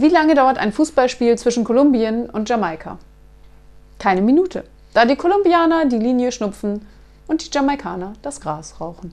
Wie lange dauert ein Fußballspiel zwischen Kolumbien und Jamaika? Keine Minute, da die Kolumbianer die Linie schnupfen und die Jamaikaner das Gras rauchen.